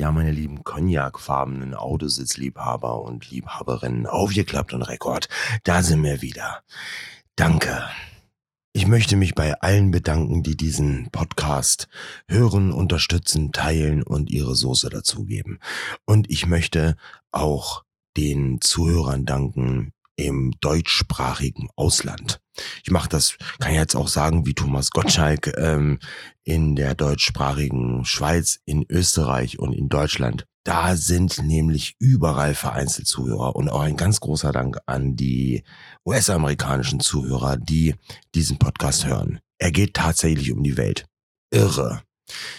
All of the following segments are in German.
Ja, meine lieben cognacfarbenen Autositzliebhaber und Liebhaberinnen, aufgeklappt und Rekord, da sind wir wieder. Danke. Ich möchte mich bei allen bedanken, die diesen Podcast hören, unterstützen, teilen und ihre Soße dazugeben. Und ich möchte auch den Zuhörern danken im deutschsprachigen Ausland. Ich mache das, kann ich jetzt auch sagen, wie Thomas Gottschalk ähm, in der deutschsprachigen Schweiz, in Österreich und in Deutschland. Da sind nämlich überall vereinzelt Zuhörer und auch ein ganz großer Dank an die US-amerikanischen Zuhörer, die diesen Podcast hören. Er geht tatsächlich um die Welt. Irre.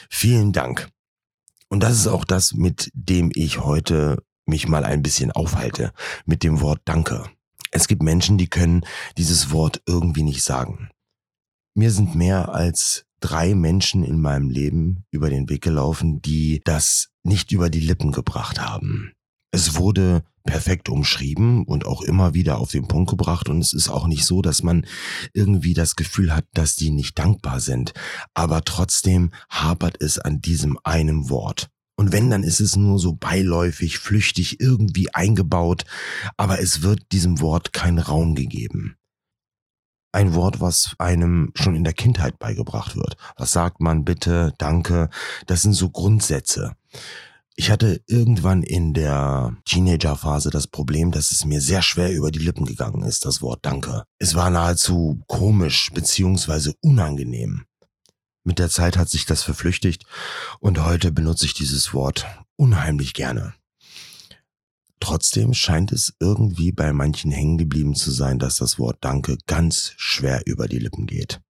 Vielen Dank. Und das ist auch das, mit dem ich heute mich mal ein bisschen aufhalte, mit dem Wort Danke. Es gibt Menschen, die können dieses Wort irgendwie nicht sagen. Mir sind mehr als drei Menschen in meinem Leben über den Weg gelaufen, die das nicht über die Lippen gebracht haben. Es wurde perfekt umschrieben und auch immer wieder auf den Punkt gebracht und es ist auch nicht so, dass man irgendwie das Gefühl hat, dass die nicht dankbar sind. Aber trotzdem hapert es an diesem einen Wort. Und wenn, dann ist es nur so beiläufig, flüchtig, irgendwie eingebaut, aber es wird diesem Wort kein Raum gegeben. Ein Wort, was einem schon in der Kindheit beigebracht wird. Was sagt man bitte, danke? Das sind so Grundsätze. Ich hatte irgendwann in der Teenagerphase das Problem, dass es mir sehr schwer über die Lippen gegangen ist, das Wort Danke. Es war nahezu komisch beziehungsweise unangenehm. Mit der Zeit hat sich das verflüchtigt und heute benutze ich dieses Wort unheimlich gerne. Trotzdem scheint es irgendwie bei manchen hängen geblieben zu sein, dass das Wort Danke ganz schwer über die Lippen geht.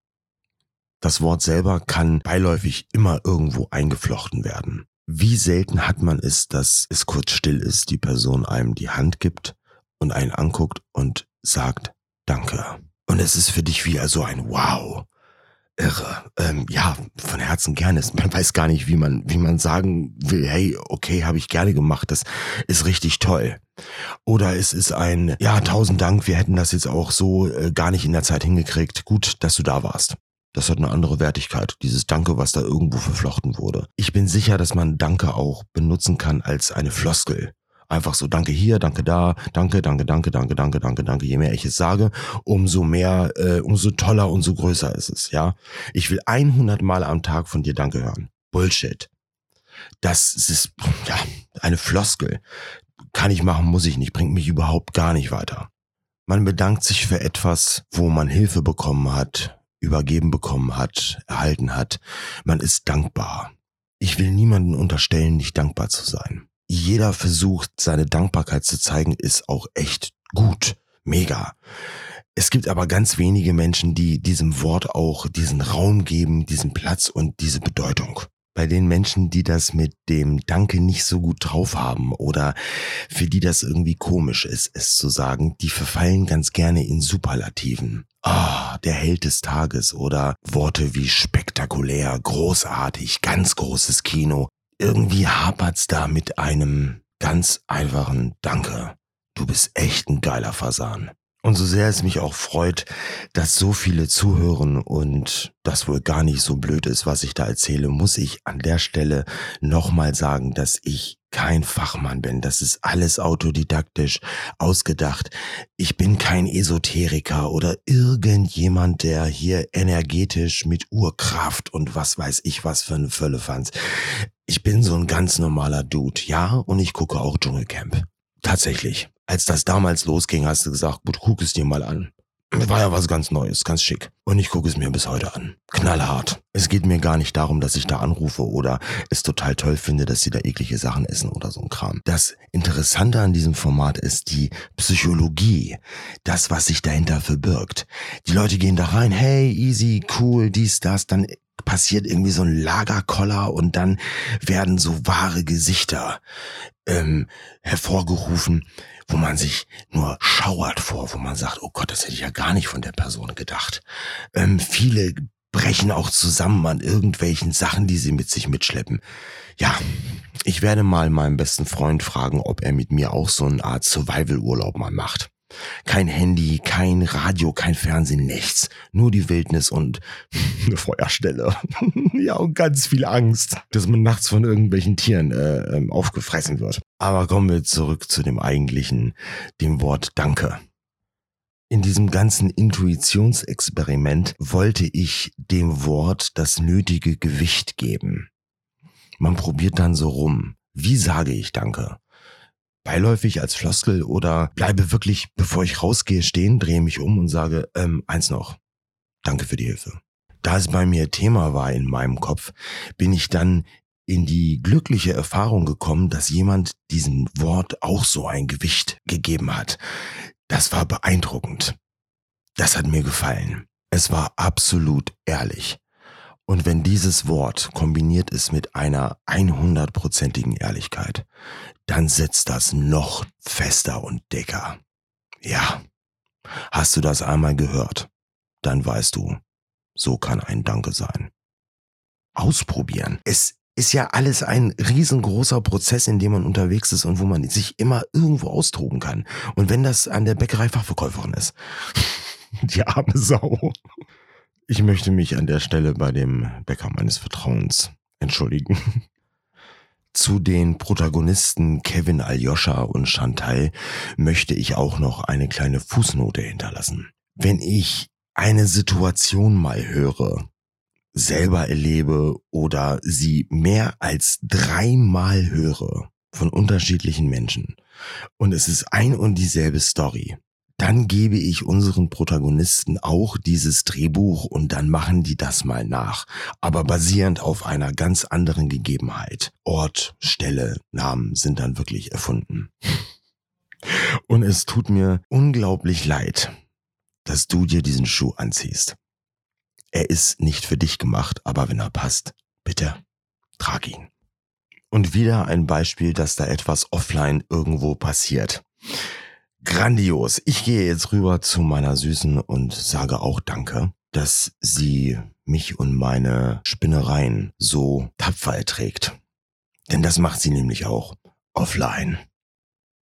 Das Wort selber kann beiläufig immer irgendwo eingeflochten werden. Wie selten hat man es, dass es kurz still ist, die Person einem die Hand gibt und einen anguckt und sagt Danke. Und es ist für dich wie also ein Wow. Irre. Ähm, ja, von Herzen gerne. Man weiß gar nicht, wie man, wie man sagen will, hey, okay, habe ich gerne gemacht, das ist richtig toll. Oder es ist ein, ja, tausend Dank, wir hätten das jetzt auch so äh, gar nicht in der Zeit hingekriegt. Gut, dass du da warst. Das hat eine andere Wertigkeit, dieses Danke, was da irgendwo verflochten wurde. Ich bin sicher, dass man Danke auch benutzen kann als eine Floskel. Einfach so, danke hier, danke da, danke, danke, danke, danke, danke, danke, danke. Je mehr ich es sage, umso mehr, äh, umso toller, umso größer ist es, ja. Ich will 100 Mal am Tag von dir Danke hören. Bullshit. Das ist, ja, eine Floskel. Kann ich machen, muss ich nicht, bringt mich überhaupt gar nicht weiter. Man bedankt sich für etwas, wo man Hilfe bekommen hat, übergeben bekommen hat, erhalten hat. Man ist dankbar. Ich will niemanden unterstellen, nicht dankbar zu sein jeder versucht, seine Dankbarkeit zu zeigen, ist auch echt gut. Mega. Es gibt aber ganz wenige Menschen, die diesem Wort auch diesen Raum geben, diesen Platz und diese Bedeutung. Bei den Menschen, die das mit dem Danke nicht so gut drauf haben oder für die das irgendwie komisch ist, es zu sagen, die verfallen ganz gerne in Superlativen. Ah, oh, der Held des Tages oder Worte wie spektakulär, großartig, ganz großes Kino irgendwie hapert's da mit einem ganz einfachen Danke. Du bist echt ein geiler Fasan. Und so sehr es mich auch freut, dass so viele zuhören und das wohl gar nicht so blöd ist, was ich da erzähle, muss ich an der Stelle nochmal sagen, dass ich kein Fachmann bin. Das ist alles autodidaktisch ausgedacht. Ich bin kein Esoteriker oder irgendjemand, der hier energetisch mit Urkraft und was weiß ich was für eine Fülle fand. Ich bin so ein ganz normaler Dude, ja, und ich gucke auch Dschungelcamp. Tatsächlich als das damals losging, hast du gesagt, gut, guck es dir mal an. War ja was ganz Neues, ganz schick. Und ich gucke es mir bis heute an. Knallhart. Es geht mir gar nicht darum, dass ich da anrufe oder es total toll finde, dass sie da eklige Sachen essen oder so ein Kram. Das Interessante an diesem Format ist die Psychologie. Das, was sich dahinter verbirgt. Die Leute gehen da rein, hey, easy, cool, dies, das, dann passiert irgendwie so ein Lagerkoller und dann werden so wahre Gesichter ähm, hervorgerufen wo man sich nur schauert vor, wo man sagt, oh Gott, das hätte ich ja gar nicht von der Person gedacht. Ähm, viele brechen auch zusammen an irgendwelchen Sachen, die sie mit sich mitschleppen. Ja, ich werde mal meinen besten Freund fragen, ob er mit mir auch so eine Art Survival-Urlaub mal macht. Kein Handy, kein Radio, kein Fernsehen, nichts. Nur die Wildnis und eine Feuerstelle. ja, und ganz viel Angst, dass man nachts von irgendwelchen Tieren äh, ähm, aufgefressen wird. Aber kommen wir zurück zu dem eigentlichen, dem Wort Danke. In diesem ganzen Intuitionsexperiment wollte ich dem Wort das nötige Gewicht geben. Man probiert dann so rum. Wie sage ich Danke? Beiläufig als Floskel oder bleibe wirklich, bevor ich rausgehe, stehen, drehe mich um und sage, ähm, eins noch. Danke für die Hilfe. Da es bei mir Thema war in meinem Kopf, bin ich dann in die glückliche Erfahrung gekommen, dass jemand diesem Wort auch so ein Gewicht gegeben hat. Das war beeindruckend. Das hat mir gefallen. Es war absolut ehrlich. Und wenn dieses Wort kombiniert ist mit einer 100%igen Ehrlichkeit, dann sitzt das noch fester und dicker. Ja. Hast du das einmal gehört? Dann weißt du, so kann ein Danke sein. Ausprobieren. Es ist ja alles ein riesengroßer Prozess, in dem man unterwegs ist und wo man sich immer irgendwo austoben kann. Und wenn das an der Bäckerei-Fachverkäuferin ist. Die arme Sau. Ich möchte mich an der Stelle bei dem Bäcker meines Vertrauens entschuldigen. Zu den Protagonisten Kevin Aljoscha und Chantal möchte ich auch noch eine kleine Fußnote hinterlassen. Wenn ich eine Situation mal höre, selber erlebe oder sie mehr als dreimal höre von unterschiedlichen Menschen und es ist ein und dieselbe Story, dann gebe ich unseren Protagonisten auch dieses Drehbuch und dann machen die das mal nach. Aber basierend auf einer ganz anderen Gegebenheit. Ort, Stelle, Namen sind dann wirklich erfunden. Und es tut mir unglaublich leid, dass du dir diesen Schuh anziehst. Er ist nicht für dich gemacht, aber wenn er passt, bitte, trag ihn. Und wieder ein Beispiel, dass da etwas offline irgendwo passiert. Grandios. Ich gehe jetzt rüber zu meiner Süßen und sage auch Danke, dass sie mich und meine Spinnereien so tapfer erträgt. Denn das macht sie nämlich auch offline.